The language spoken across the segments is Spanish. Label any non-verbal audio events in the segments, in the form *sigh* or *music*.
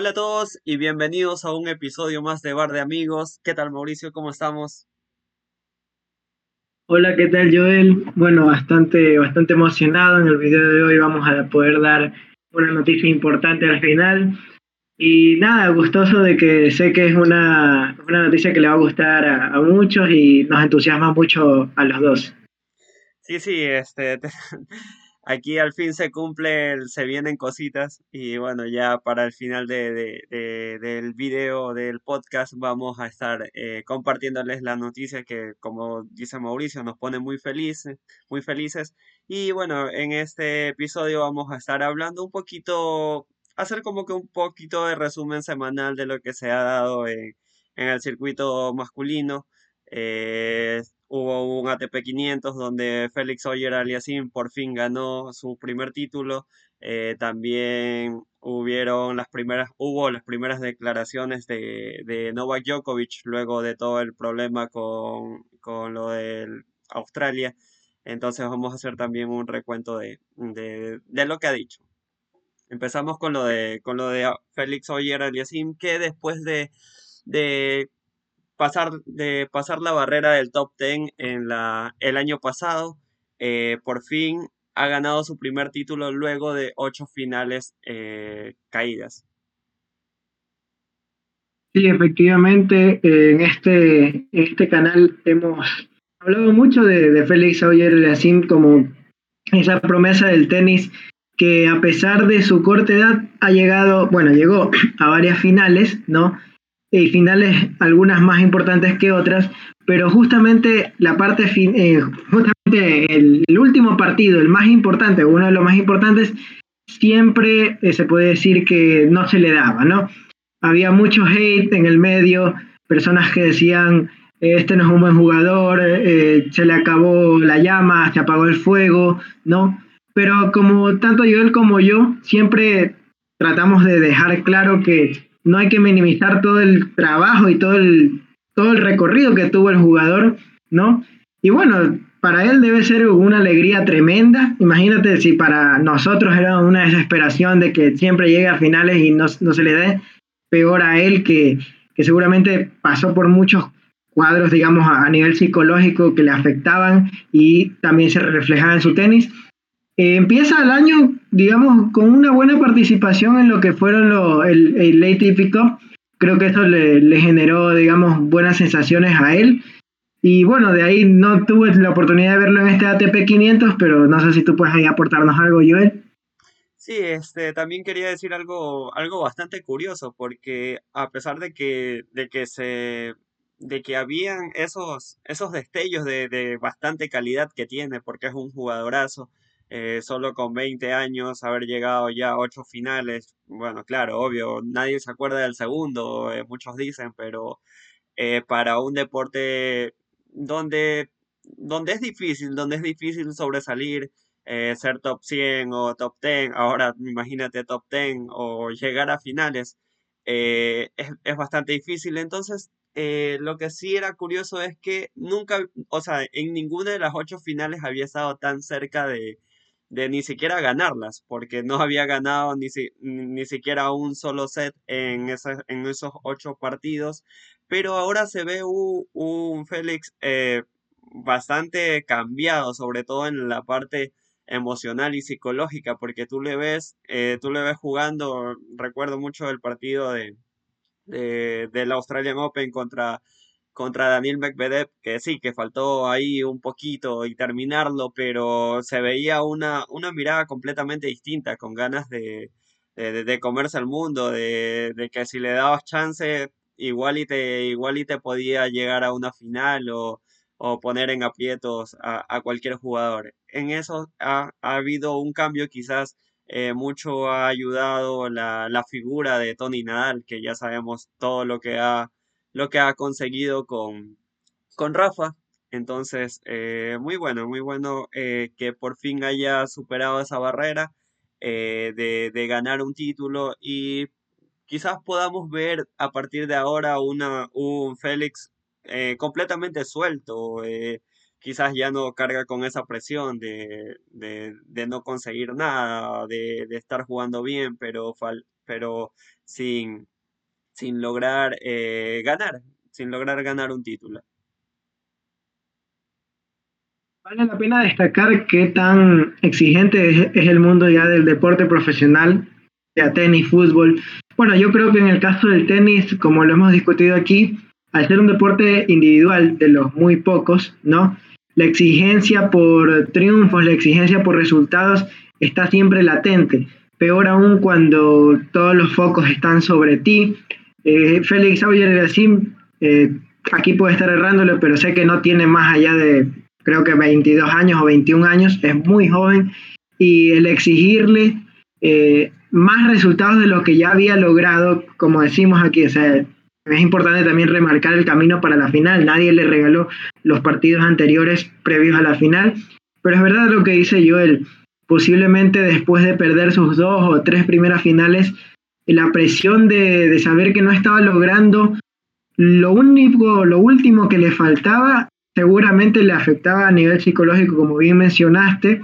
Hola a todos y bienvenidos a un episodio más de Bar de Amigos. ¿Qué tal Mauricio? ¿Cómo estamos? Hola, ¿qué tal Joel? Bueno, bastante, bastante emocionado. En el video de hoy vamos a poder dar una noticia importante al final. Y nada, gustoso de que sé que es una, una noticia que le va a gustar a, a muchos y nos entusiasma mucho a los dos. Sí, sí, este, *laughs* aquí al fin se cumple, se vienen cositas y bueno, ya para el final de, del video, del podcast, vamos a estar eh, compartiéndoles la noticia que, como dice Mauricio, nos pone muy felices, muy felices. Y bueno, en este episodio vamos a estar hablando un poquito, hacer como que un poquito de resumen semanal de lo que se ha dado en, en el circuito masculino. Eh, hubo un ATP 500 donde Félix Oyer Aliasim por fin ganó su primer título. Eh, también hubieron las primeras, hubo las primeras declaraciones de, de Novak Djokovic luego de todo el problema con, con lo de Australia. Entonces vamos a hacer también un recuento de, de, de, lo que ha dicho. Empezamos con lo de, con lo de Félix Oyer Aliasim, que después de, de pasar, de pasar la barrera del top 10 en la, el año pasado. Eh, por fin ha ganado su primer título luego de ocho finales eh, caídas. Sí, efectivamente, en este, este canal hemos hablado mucho de, Félix Auger-Aliassime como esa promesa del tenis que a pesar de su corta edad ha llegado, bueno, llegó a varias finales, ¿no? Y finales algunas más importantes que otras, pero justamente la parte fin, eh, justamente el, último partido, el más importante, uno de los más importantes, siempre eh, se puede decir que no se le daba, ¿no? Había mucho hate en el medio, personas que decían este no es un buen jugador, eh, se le acabó la llama, se apagó el fuego, ¿no? Pero como tanto Joel como yo, siempre tratamos de dejar claro que no hay que minimizar todo el trabajo y todo el, todo el recorrido que tuvo el jugador, ¿no? Y bueno, para él debe ser una alegría tremenda. Imagínate si para nosotros era una desesperación de que siempre llegue a finales y no, no se le dé, peor a él que, que seguramente pasó por muchos cuadros, digamos, a, nivel psicológico que le afectaban y también se reflejaban en su tenis. Eh, empieza el año, digamos, con una buena participación en lo que fueron lo, el, el Late Cup. Creo que eso le, le, generó, digamos, buenas sensaciones a él. Y bueno, de ahí no tuve la oportunidad de verlo en este ATP 500, pero no sé si tú puedes ahí aportarnos algo, Joel. Sí, este, también quería decir algo, algo bastante curioso, porque a pesar de que, de que se de que habían esos, esos destellos de, de bastante calidad que tiene, porque es un jugadorazo, eh, solo con 20 años, haber llegado ya a ocho finales. Bueno, claro, obvio, nadie se acuerda del segundo, eh, muchos dicen, pero eh, para un deporte donde, donde es difícil, donde es difícil sobresalir, ser top 100 o top 10, ahora imagínate top 10 o llegar a finales, es, es, bastante difícil. Entonces, lo que sí era curioso es que nunca, o sea, en ninguna de las ocho finales había estado tan cerca de, de ni siquiera ganarlas, porque no había ganado ni, ni siquiera un solo set en, en esos ocho partidos, pero ahora se ve un, Félix eh, bastante cambiado, sobre todo en la parte emocional y psicológica, porque tú le ves, eh, tú le ves jugando, recuerdo mucho el partido de, de, del Australian Open contra contra Daniel Medvedev, que sí, que faltó ahí un poquito y terminarlo, pero se veía una, una mirada completamente distinta, con ganas de, de, comerse el mundo, de, de, que si le dabas chance, igual y te, igual y te podía llegar a una final o, o poner en aprietos a, a, cualquier jugador. En eso ha, ha habido un cambio quizás. Eh, mucho ha ayudado la, la figura de Tony Nadal, que ya sabemos todo lo que ha lo que ha conseguido con, con Rafa. Entonces, eh, muy bueno, muy bueno eh, que por fin haya superado esa barrera eh, de, de, ganar un título y quizás podamos ver a partir de ahora una, un Félix completamente suelto. quizás ya no carga con esa presión de, de, no conseguir nada, de, estar jugando bien, pero, pero sin, sin lograr eh, ganar, sin lograr ganar un título. Vale la pena destacar qué tan exigente es, el mundo ya del deporte profesional, sea tenis, fútbol. Bueno, yo creo que en el caso del tenis, como lo hemos discutido aquí, al ser un deporte individual de los muy pocos, ¿no? La exigencia por triunfos, la exigencia por resultados está siempre latente. Peor aún cuando todos los focos están sobre ti. Eh, Félix Auger eh, aquí puede estar errándolo, pero sé que no tiene más allá de creo que 22 años o 21 años, es muy joven, y el exigirle eh, más resultados de lo que ya había logrado, como decimos aquí, o sea, es importante también remarcar el camino para la final, nadie le regaló los partidos anteriores previos a la final, pero es verdad lo que dice Joel, posiblemente después de perder sus dos o tres primeras finales, la presión de, de saber que no estaba logrando lo único, lo último que le faltaba seguramente le afectaba a nivel psicológico, como bien mencionaste,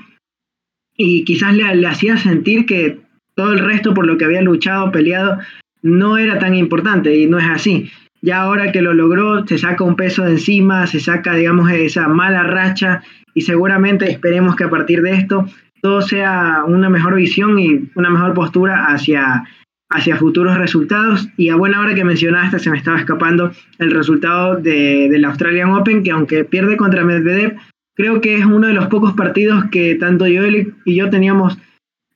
y quizás le, hacía sentir que todo el resto por lo que había luchado, peleado, no era tan importante y no es así. Ya ahora que lo logró, se saca un peso de encima, se saca, digamos, esa mala racha y seguramente esperemos que a partir de esto todo sea una mejor visión y una mejor postura hacia hacia futuros resultados. Y a buena hora que mencionaste, se me estaba escapando el resultado de, del Australian Open, que aunque pierde contra Medvedev, creo que es uno de los pocos partidos que tanto yo y yo teníamos,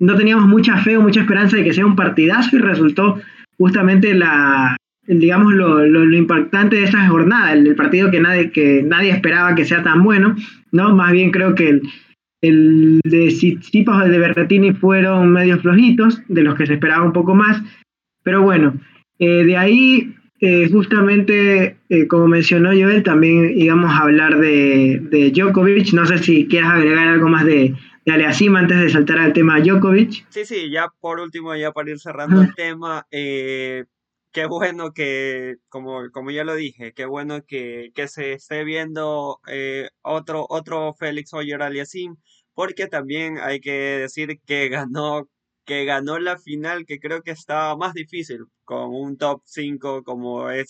no teníamos mucha fe o mucha esperanza de que sea un partidazo y resultó justamente la, digamos, lo, lo, impactante de esta jornada, el, el, partido que nadie, que nadie esperaba que sea tan bueno, ¿no? Más bien creo que el, el de Tsitsipas el de Berretini fueron medios flojitos, de los que se esperaba un poco más. Pero bueno, eh, de ahí, eh, justamente, eh, como mencionó Joel, también íbamos a hablar de, de, Djokovic. No sé si quieres agregar algo más de, de Aleasim antes de saltar al tema Djokovic. Sí, sí, ya por último, ya para ir cerrando el tema, qué bueno que, como, como ya lo dije, qué bueno que, que se esté viendo eh, otro, otro Félix Hoyer Aliasim, porque también hay que decir que ganó, que ganó la final, que creo que estaba más difícil, con un top 5 como es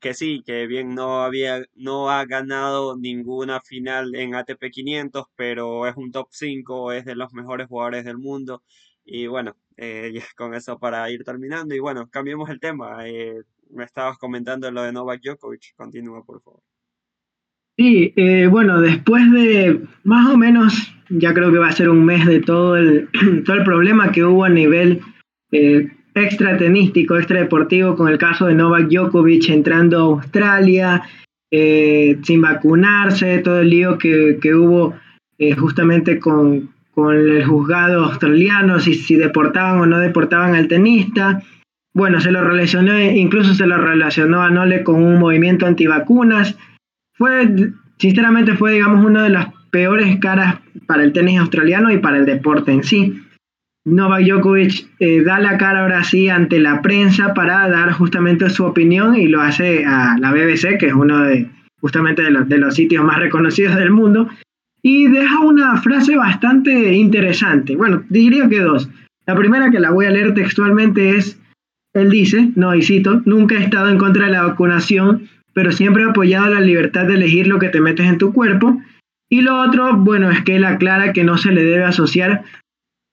que sí, que bien no había, no ha ganado ninguna final en ATP 500, pero es un top 5, es de los mejores jugadores del mundo. Y bueno, eh, *laughs* con eso para ir terminando. Y bueno, cambiemos el tema. Eh, me estabas comentando lo de Novak Djokovic. Continúa, por favor. Sí, eh, bueno, después de más o menos, ya creo que va a ser un mes de todo el, *clears throat* todo el problema que hubo a nivel extra tenístico, extra deportivo, con el caso de Novak Djokovic entrando a Australia, sin vacunarse, todo el lío que, que hubo justamente con, con el juzgado australiano, si, si deportaban o no deportaban al tenista. Bueno, se lo relacionó, incluso se lo relacionó a Nole con un movimiento antivacunas. Fue, sinceramente, fue, digamos, una de las peores caras para el tenis australiano y para el deporte en sí. Novak Djokovic eh, da la cara ahora sí ante la prensa para dar justamente su opinión y lo hace a la BBC, que es uno de justamente de los, de los sitios más reconocidos del mundo, y deja una frase bastante interesante. Bueno, diría que dos. La primera que la voy a leer textualmente es, él dice, no, y cito, nunca he estado en contra de la vacunación, pero siempre he apoyado la libertad de elegir lo que te metes en tu cuerpo. Y lo otro, bueno, es que él aclara que no se le debe asociar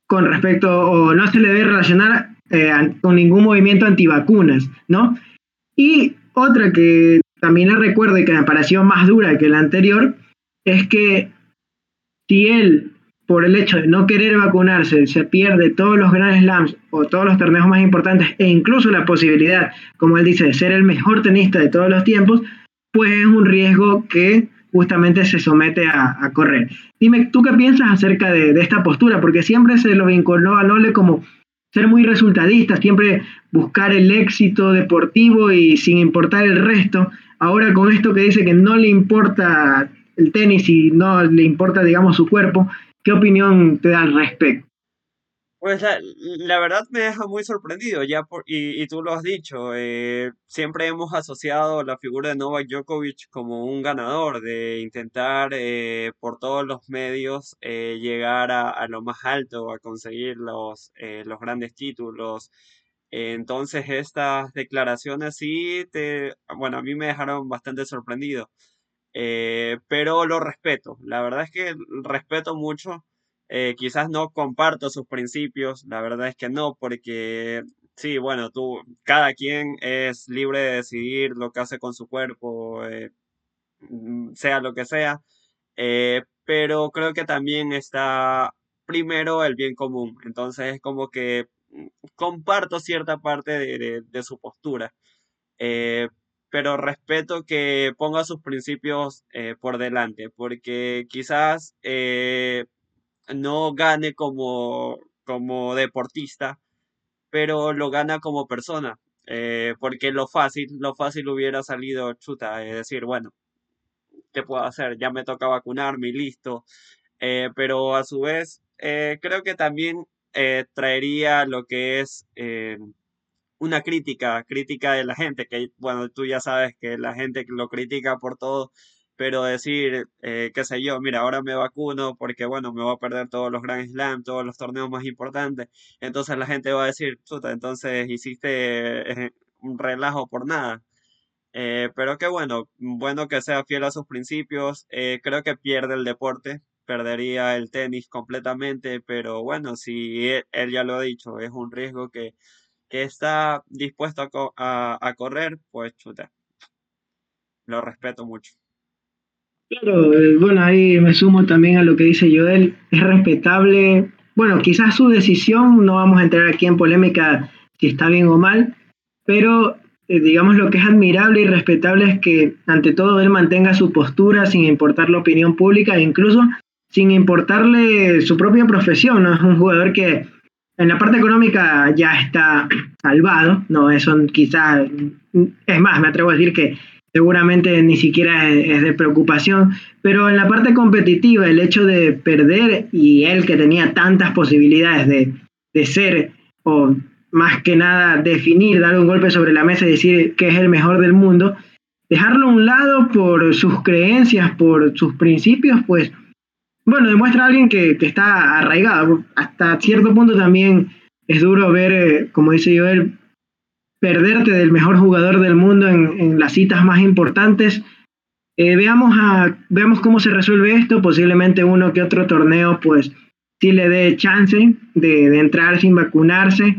con respecto, o no se le debe relacionar eh, con ningún movimiento antivacunas, ¿no? Y otra que también le recuerdo y que me pareció más dura que la anterior, es que si él, por el hecho de no querer vacunarse, se pierde todos los Grand Slams o todos los torneos más importantes e incluso la posibilidad, como él dice, de ser el mejor tenista de todos los tiempos, pues es un riesgo que justamente se somete a, correr. Dime, ¿tú qué piensas acerca de, esta postura? Porque siempre se lo vinculó a Nole como ser muy resultadista, siempre buscar el éxito deportivo y sin importar el resto. Ahora con esto que dice que no le importa el tenis y no le importa, digamos, su cuerpo. ¿Qué opinión te da al respecto? Pues la, verdad me deja muy sorprendido, ya por, y, y tú lo has dicho, eh, siempre hemos asociado la figura de Novak Djokovic como un ganador, de intentar eh, por todos los medios eh, llegar a, lo más alto, a conseguir los, los grandes títulos. entonces estas declaraciones sí, te, bueno, a mí me dejaron bastante sorprendido, pero lo respeto, la verdad es que respeto mucho eh, quizás no comparto sus principios, la verdad es que no, porque sí, bueno, tú, cada quien es libre de decidir lo que hace con su cuerpo, eh, mm, sea lo que sea, eh, pero creo que también está primero el bien común, entonces es como que mm, comparto cierta parte de, su postura. Pero respeto que ponga sus principios por delante, porque quizás no gane como, como deportista, pero lo gana como persona. Eh, porque lo fácil, lo fácil hubiera salido chuta, es decir, bueno, ¿qué puedo hacer? Ya me toca vacunarme y listo. Eh, pero a su vez, eh, creo que también traería lo que es una crítica, crítica de la gente, que bueno, tú ya sabes que la gente lo critica por todo, pero decir, eh, qué sé yo, mira, ahora me vacuno porque, bueno, me voy a perder todos los Grand Slam, todos los torneos más importantes, entonces la gente va a decir, chuta, entonces hiciste eh, un relajo por nada. Eh, pero qué bueno, bueno que sea fiel a sus principios, creo que pierde el deporte, perdería el tenis completamente, pero bueno, si él, ya lo ha dicho, es un riesgo que, que está dispuesto a, correr, pues chuta, lo respeto mucho. Claro, eh, bueno, ahí me sumo también a lo que dice Joel. Es respetable, bueno, quizás su decisión, no vamos a entrar aquí en polémica si está bien o mal, pero eh, digamos lo que es admirable y respetable es que ante todo él mantenga su postura sin importar la opinión pública e incluso sin importarle su propia profesión, ¿no? Es un jugador que en la parte económica ya está salvado, ¿no? Eso quizás, es más, me atrevo a decir que seguramente ni siquiera es, de preocupación, pero en la parte competitiva, el hecho de perder y él que tenía tantas posibilidades de, de ser, o más que nada definir, dar un golpe sobre la mesa y decir que es el mejor del mundo, dejarlo a un lado por sus creencias, por sus principios, pues, bueno, demuestra a alguien que, que está arraigado. Hasta cierto punto también es duro ver, eh, como dice Joel, perderte del mejor jugador del mundo en, las citas más importantes. Eh, veamos, a, cómo se resuelve esto. Posiblemente uno que otro torneo, pues sí le dé chance de, entrar sin vacunarse.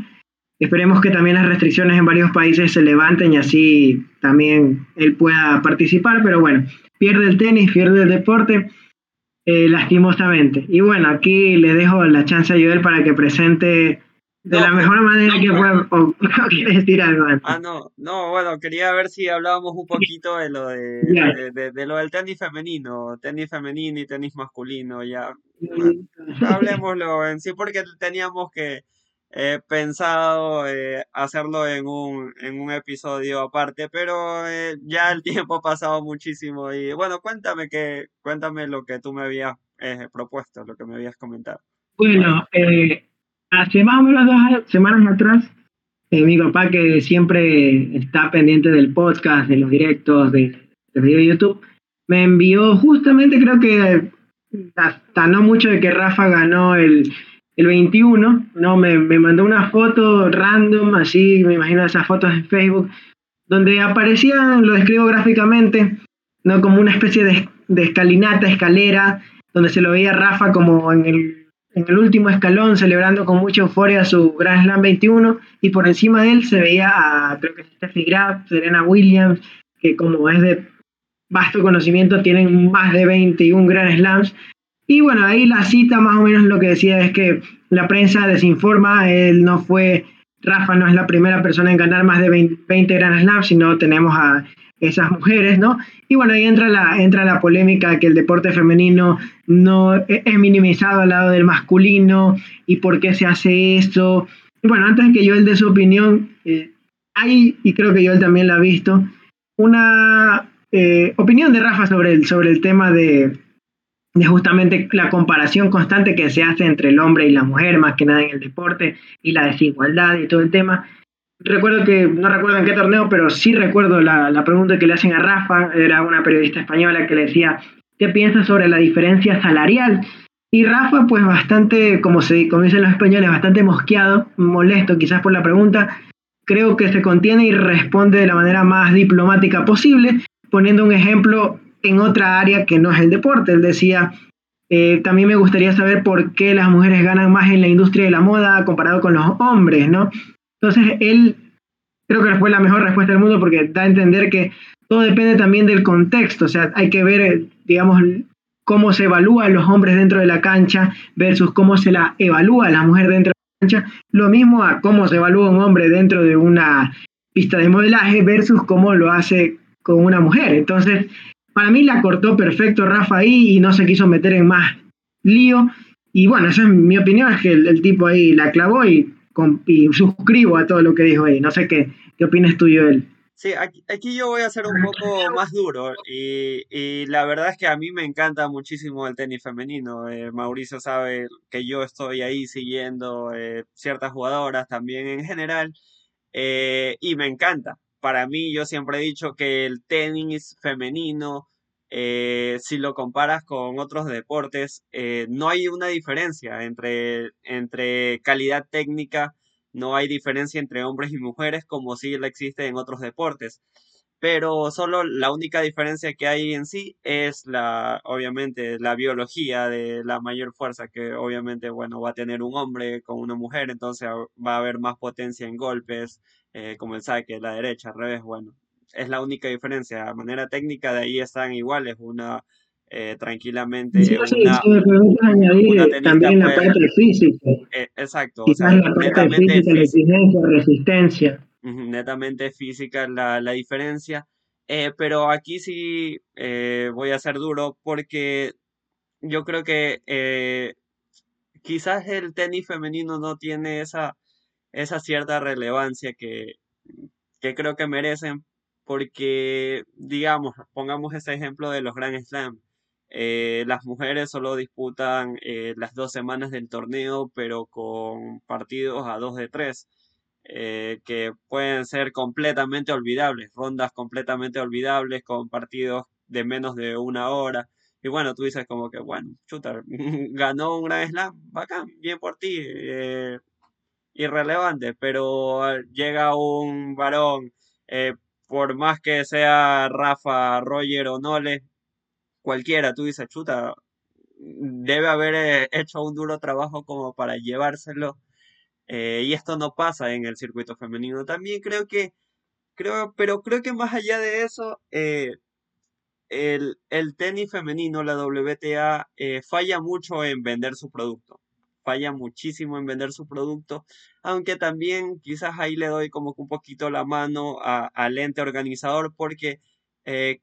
Esperemos que también las restricciones en varios países se levanten y así también él pueda participar. Pero bueno, pierde el tenis, pierde el deporte, eh, lastimosamente. Y bueno, aquí le dejo la chance a Joel para que presente de la mejor manera que pueda. ¿O *laughs* quieres decir algo Ah, no, no, bueno, quería ver si hablábamos un poquito de lo de, de, lo del tenis femenino, tenis femenino y tenis masculino, ya. hablemoslo en sí, porque teníamos que eh, pensado eh, hacerlo en un, en un episodio aparte, pero eh, ya el *laughs* tiempo ha pasado muchísimo y bueno, cuéntame que, cuéntame lo que tú me habías eh, propuesto, lo que me habías comentado. Bueno, eh, hace más o menos dos semanas atrás, eh, mi papá, que siempre está pendiente del podcast, de los directos, de, de YouTube, me envió justamente, creo que hasta no mucho de que Rafa ganó el, el 21, ¿no? Me, me, mandó una foto random, así, me imagino esas fotos en Facebook, donde aparecían, lo describo gráficamente, ¿no? Como una especie de, de escalinata, escalera, donde se lo veía Rafa como en el en el último escalón, celebrando con mucha euforia su Grand Slam 21, y por encima de él se veía a, creo que Steffi Graf, Serena Williams, que como es de vasto conocimiento, tienen más de 21 Grand Slams. Y bueno, ahí la cita más o menos lo que decía es que la prensa desinforma, él no fue, Rafa no es la primera persona en ganar más de 20, 20 Grand Slams, sino tenemos a esas mujeres, ¿no? Y bueno, ahí entra la, entra la polémica que el deporte femenino no e, es minimizado al lado del masculino y por qué se hace eso. Y bueno, antes de que Joel dé su opinión, eh, hay, y creo que Joel también la ha visto, una eh, opinión de Rafa sobre el, sobre el tema de, justamente la comparación constante que se hace entre el hombre y la mujer, más que nada en el deporte, y la desigualdad y todo el tema. Recuerdo que, no recuerdo en qué torneo, pero sí recuerdo la, la pregunta que le hacen a Rafa, era una periodista española que le decía, ¿qué piensas sobre la diferencia salarial? Y Rafa, pues bastante, como, se, como dicen los españoles, bastante mosqueado, molesto quizás por la pregunta, creo que se contiene y responde de la manera más diplomática posible, poniendo un ejemplo en otra área que no es el deporte. Él decía, eh, también me gustaría saber por qué las mujeres ganan más en la industria de la moda comparado con los hombres, ¿no? Entonces, él creo que fue la mejor respuesta del mundo porque da a entender que todo depende también del contexto, o sea, hay que ver, digamos, cómo se evalúan los hombres dentro de la cancha versus cómo se la evalúa la mujer dentro lo mismo a cómo se evalúa un hombre dentro de una pista de modelaje versus cómo lo hace con una mujer. Entonces, para mí la cortó perfecto Rafa ahí y no se quiso meter en más lío. Y bueno, esa es mi opinión, es que el, tipo ahí la clavó y, suscribo a todo lo que dijo ahí. No sé qué, qué opinas tú, Joel. Sí, aquí, yo voy a ser un poco más duro y, la verdad es que a mí me encanta muchísimo el tenis femenino. Eh, Mauricio sabe que yo estoy ahí siguiendo eh, ciertas jugadoras también en general eh, y me encanta. Para mí yo siempre he dicho que el tenis femenino, si lo comparas con otros deportes, no hay una diferencia entre, entre calidad técnica no hay diferencia entre hombres y mujeres como sí la existe en otros deportes. Pero solo la única diferencia que hay en sí es la, obviamente, la biología de la mayor fuerza que obviamente, bueno, va a tener un hombre con una mujer, entonces va a haber más potencia en golpes, eh, como el saque, la derecha, al revés, bueno, es la única diferencia. De manera técnica de ahí están iguales, una eh, tranquilamente. Sí, sí, una, también la parte física. Eh, exacto. o sea, la parte física, la exigencia, resistencia. netamente física la, la diferencia. Eh, pero aquí sí voy a ser duro porque yo creo que quizás el tenis femenino no tiene esa, esa cierta relevancia que, que creo que merecen porque, digamos, pongamos ese ejemplo de los Grand Slam. Eh, las mujeres solo disputan eh, las dos semanas del torneo, pero con partidos a dos de tres, eh, que pueden ser completamente olvidables, rondas completamente olvidables con partidos de menos de una hora. Y bueno, tú dices como que, bueno, chuta, *laughs* ganó un gran slam, bacán, bien por ti, irrelevante, pero llega un varón, por más que sea Rafa, Roger o Nole, cualquiera, tú dices, chuta, debe haber eh, hecho un duro trabajo como para llevárselo. Eh, y esto no pasa en el circuito femenino. También creo que, creo, pero creo que más allá de eso, eh, el, el, tenis femenino, la WTA, falla mucho en vender su producto. Falla muchísimo en vender su producto, aunque también quizás ahí le doy como que un poquito la mano al ente organizador porque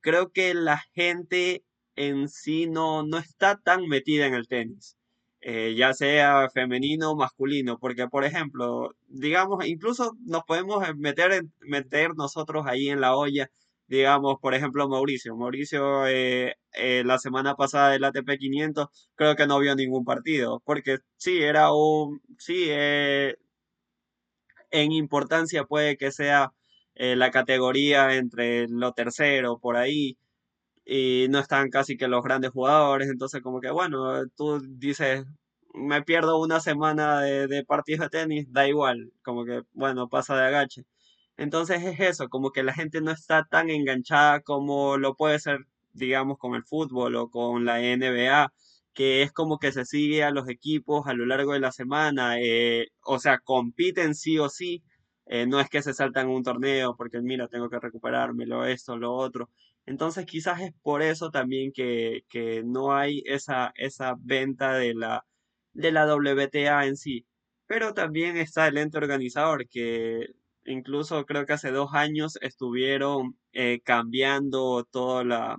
creo que la gente en sí no, no está tan metida en el tenis, eh, ya sea femenino o masculino, porque por ejemplo, digamos, incluso nos podemos meter, meter nosotros ahí en la olla, digamos, por ejemplo, Mauricio. Mauricio eh, eh, la semana pasada del ATP 500 creo que no vio ningún partido, porque sí, era un, sí, en importancia puede que sea la categoría entre lo tercero, por ahí, y no están casi que los grandes jugadores, entonces como que bueno, tú dices, me pierdo una semana de, de partidos de tenis, da igual, como que bueno, pasa de agache. Entonces es eso, como que la gente no está tan enganchada como lo puede ser, digamos, con el fútbol o con la NBA, que es como que se sigue a los equipos a lo largo de la semana, eh, o sea, compiten sí o sí, eh, no es que se saltan un torneo porque mira, tengo que recuperármelo, esto, lo otro. Entonces quizás es por eso también que, no hay esa, esa venta de la, de la WTA en sí. Pero también está el ente organizador que incluso creo que hace dos años estuvieron eh, cambiando toda la,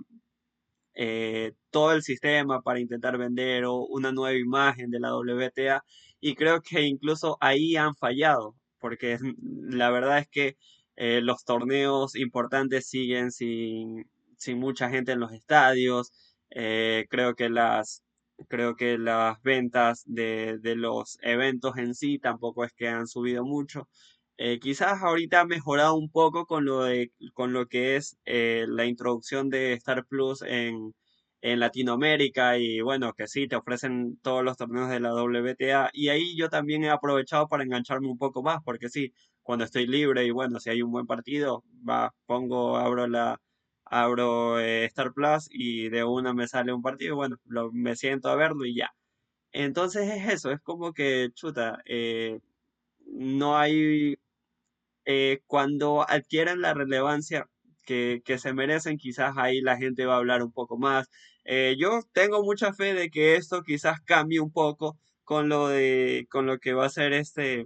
eh, todo el sistema para intentar vender una nueva imagen de la WTA y creo que incluso ahí han fallado porque la verdad es que eh, los torneos importantes siguen sin, sin mucha gente en los estadios. Creo que las, Creo que las ventas de, de los eventos en sí tampoco es que han subido mucho. Eh, quizás ahorita ha mejorado un poco con lo de, con lo que es eh, la introducción de Star Plus en, en Latinoamérica y bueno, que sí, te ofrecen todos los torneos de la WTA y ahí yo también he aprovechado para engancharme un poco más porque sí, cuando estoy libre y bueno, si hay un buen partido, va, pongo, abro la, abro eh, Star Plus y de una me sale un partido, bueno, lo, me siento a verlo y ya. Entonces es eso, es como que, chuta, no hay, eh, cuando adquieren la relevancia que, que, se merecen, quizás ahí la gente va a hablar un poco más. yo tengo mucha fe de que esto quizás cambie un poco con lo de, con lo que va a ser este,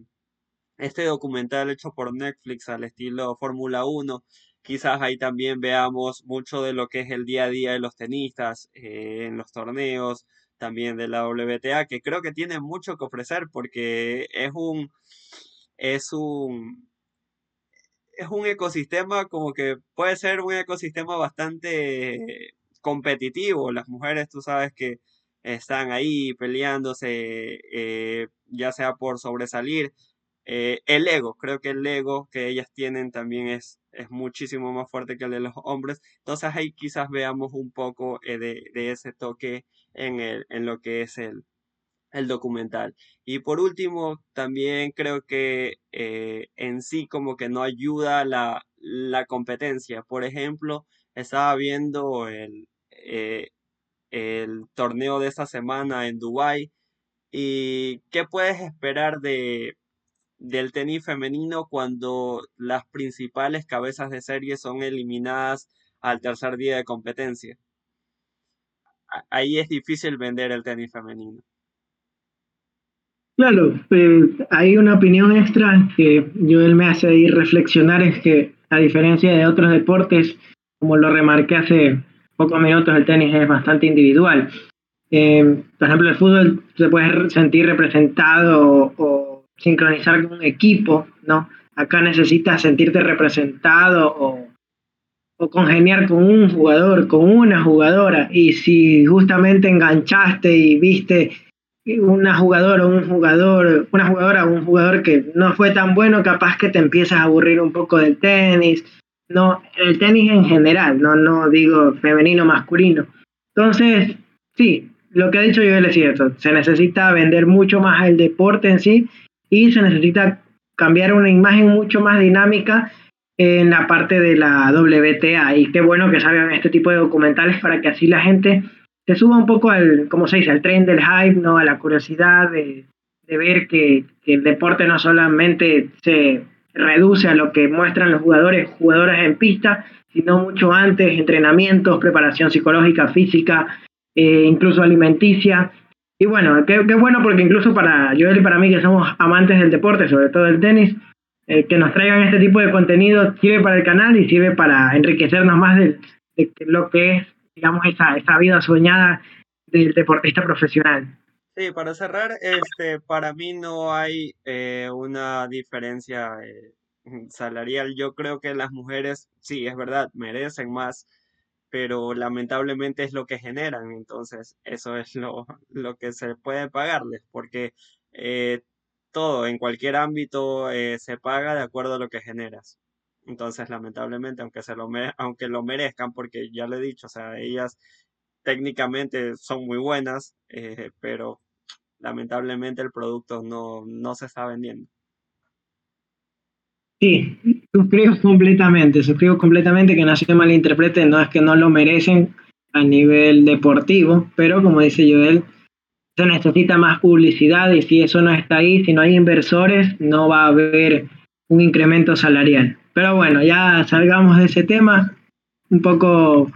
este documental hecho por Netflix al estilo Fórmula 1 Quizás ahí también veamos mucho de lo que es el día a día de los tenistas eh, en los torneos, también de la WTA, que creo que tiene mucho que ofrecer porque es un, es un, es un ecosistema como que puede ser un ecosistema bastante competitivo. Las mujeres, tú sabes que están ahí peleándose, eh, ya sea por sobresalir eh, el ego, creo que el ego que ellas tienen también es, es muchísimo más fuerte que el de los hombres. Entonces ahí quizás veamos un poco eh, de, ese toque en, el, en lo que es el, el documental. Y por último, también creo que eh, en sí como que no ayuda la, la competencia. Por ejemplo, estaba viendo el, el torneo de esta semana en Dubái. ¿Y qué puedes esperar de, del tenis femenino cuando las principales cabezas de serie son eliminadas al tercer día de competencia. Ahí es difícil vender el tenis femenino. Claro, pues, hay una opinión extra que yo él me hace ir reflexionar, es que a diferencia de otros deportes, como lo remarqué hace pocos minutos, el tenis es bastante individual. Eh, por ejemplo, el fútbol se puede sentir representado o sincronizar con un equipo, ¿no? Acá necesitas sentirte representado o, o congeniar con un jugador, con una jugadora. Y si justamente enganchaste y viste una jugadora o un jugador, una jugadora o un jugador que no fue tan bueno, capaz que te empiezas a aburrir un poco del tenis. No, el tenis en general, no, no digo femenino, masculino. Entonces, sí, lo que ha dicho Joel es cierto. Se necesita vender mucho más el deporte en sí y se necesita cambiar una imagen mucho más dinámica en la parte de la WTA y qué bueno que salgan este tipo de documentales para que así la gente se suba un poco al, como se dice, al tren del hype, ¿no? a la curiosidad de, ver que, que, el deporte no solamente se reduce a lo que muestran los jugadores, jugadoras en pista, sino mucho antes, entrenamientos, preparación psicológica, física, eh, incluso alimenticia, y bueno, qué, bueno porque incluso para Joel y para mí que somos amantes del deporte, sobre todo del tenis, eh, que nos traigan este tipo de contenido sirve para el canal y sirve para enriquecernos más de, lo que es, digamos, esa, esa vida soñada del deportista profesional. Sí, para cerrar, este, para mí no hay eh, una diferencia eh, salarial. Yo creo que las mujeres, sí, es verdad, merecen más pero lamentablemente es lo que generan, entonces eso es lo, lo que se puede pagarles, porque eh, todo en cualquier ámbito eh, se paga de acuerdo a lo que generas. Entonces, lamentablemente, aunque, se lo, aunque lo merezcan, porque ya lo he dicho, o sea, ellas técnicamente son muy buenas, eh, pero lamentablemente el producto no, no se está vendiendo. Sí, suscribo completamente, suscribo completamente que no se malinterprete, no es que no lo merecen a nivel deportivo, pero como dice Joel, se necesita más publicidad y si eso no está ahí, si no hay inversores, no va a haber un incremento salarial. Pero bueno, ya salgamos de ese tema, un poco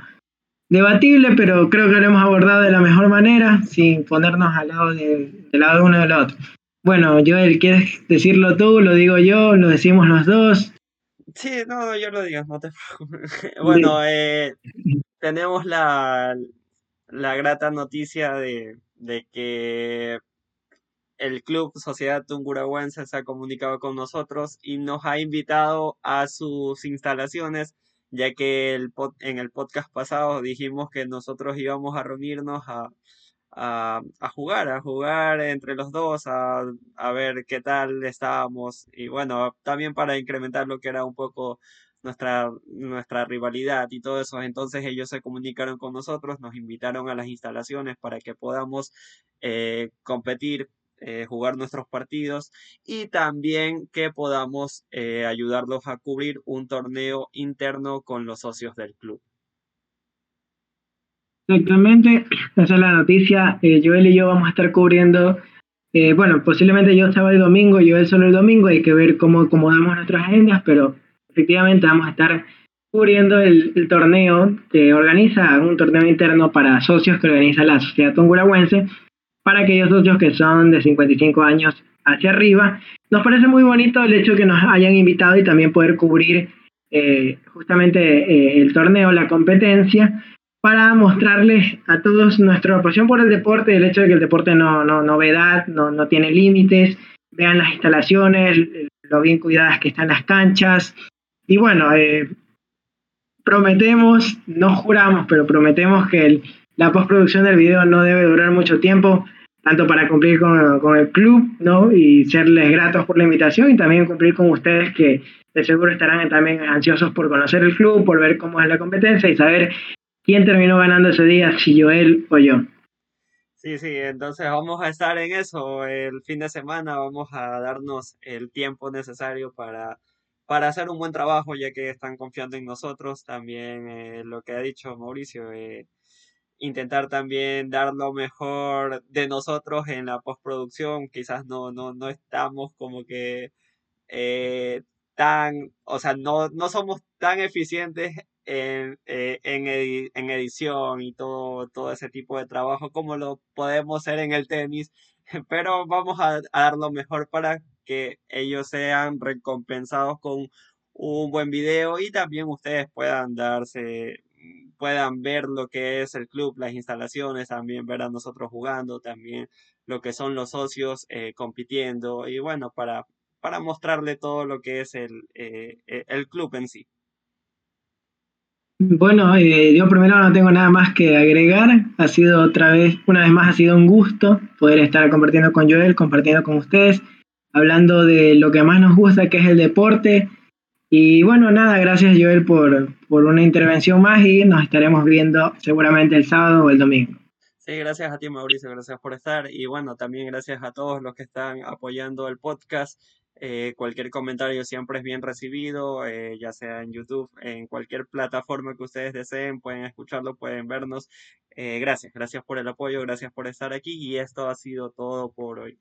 debatible, pero creo que lo hemos abordado de la mejor manera, sin ponernos al lado de, del lado de uno del otro. Bueno, Joel, ¿quieres decirlo tú? ¿Lo digo yo? ¿Lo decimos los dos? Sí, no, yo lo digo, no te preocupes. *laughs* Bueno, eh, tenemos la, la grata noticia de, de que el Club Sociedad Tungurahuense se ha comunicado con nosotros y nos ha invitado a sus instalaciones, ya que el en el podcast pasado dijimos que nosotros íbamos a reunirnos a, a, jugar, a jugar entre los dos, a, a ver qué tal estábamos y bueno, también para incrementar lo que era un poco nuestra, nuestra rivalidad y todo eso. Entonces ellos se comunicaron con nosotros, nos invitaron a las instalaciones para que podamos eh, competir, eh, jugar nuestros partidos y también que podamos eh, ayudarlos a cubrir un torneo interno con los socios del club. Exactamente, esa es la noticia. Joel y yo vamos a estar cubriendo, bueno, posiblemente yo sábado y domingo, Joel solo el domingo, hay que ver cómo acomodamos nuestras agendas, pero efectivamente vamos a estar cubriendo el, torneo que organiza, un torneo interno para socios que organiza la Sociedad Tonguragüense, para aquellos socios que son de 55 años hacia arriba. Nos parece muy bonito el hecho que nos hayan invitado y también poder cubrir eh, justamente eh, el torneo, la competencia, para mostrarles a todos nuestra pasión por el deporte, el hecho de que el deporte no, no novedad, no, no tiene límites, vean las instalaciones, lo bien cuidadas que están las canchas, y bueno, eh, prometemos, no juramos, pero prometemos que la postproducción del video no debe durar mucho tiempo, tanto para cumplir con, el club, ¿no? Y serles gratos por la invitación y también cumplir con ustedes que de seguro estarán también ansiosos por conocer el club, por ver cómo es la competencia y saber quién terminó ganando ese día, si Joel o yo. Sí, sí, entonces vamos a estar en eso el fin de semana, vamos a darnos el tiempo necesario para para hacer un buen trabajo, ya que están confiando en nosotros. También eh, lo que ha dicho Mauricio, eh, intentar también dar lo mejor de nosotros en la postproducción. Quizás no, no, no estamos como que eh, tan, o sea, no, no somos tan eficientes en, en, en, edición y todo, todo ese tipo de trabajo como lo podemos hacer en el tenis, *laughs* pero vamos a, a dar lo mejor para que ellos sean recompensados con un buen video y también ustedes puedan darse, puedan ver lo que es el club, las instalaciones, también ver a nosotros jugando, también lo que son los socios eh, compitiendo y bueno, para, para mostrarle todo lo que es el, eh, e, el club en sí. Bueno, eh, yo primero no tengo nada más que agregar. Ha sido otra vez, una vez más, ha sido un gusto poder estar compartiendo con Joel, compartiendo con ustedes hablando de lo que más nos gusta, que es el deporte. Y bueno, nada, gracias Joel por, por una intervención más y nos estaremos viendo seguramente el sábado o el domingo. Sí, gracias a ti Mauricio, gracias por estar y bueno, también gracias a todos los que están apoyando el podcast. Eh, cualquier comentario siempre es bien recibido, eh, ya sea en YouTube, en cualquier plataforma que ustedes deseen, pueden escucharlo, pueden vernos. Eh, gracias, gracias por el apoyo, gracias por estar aquí y esto ha sido todo por hoy.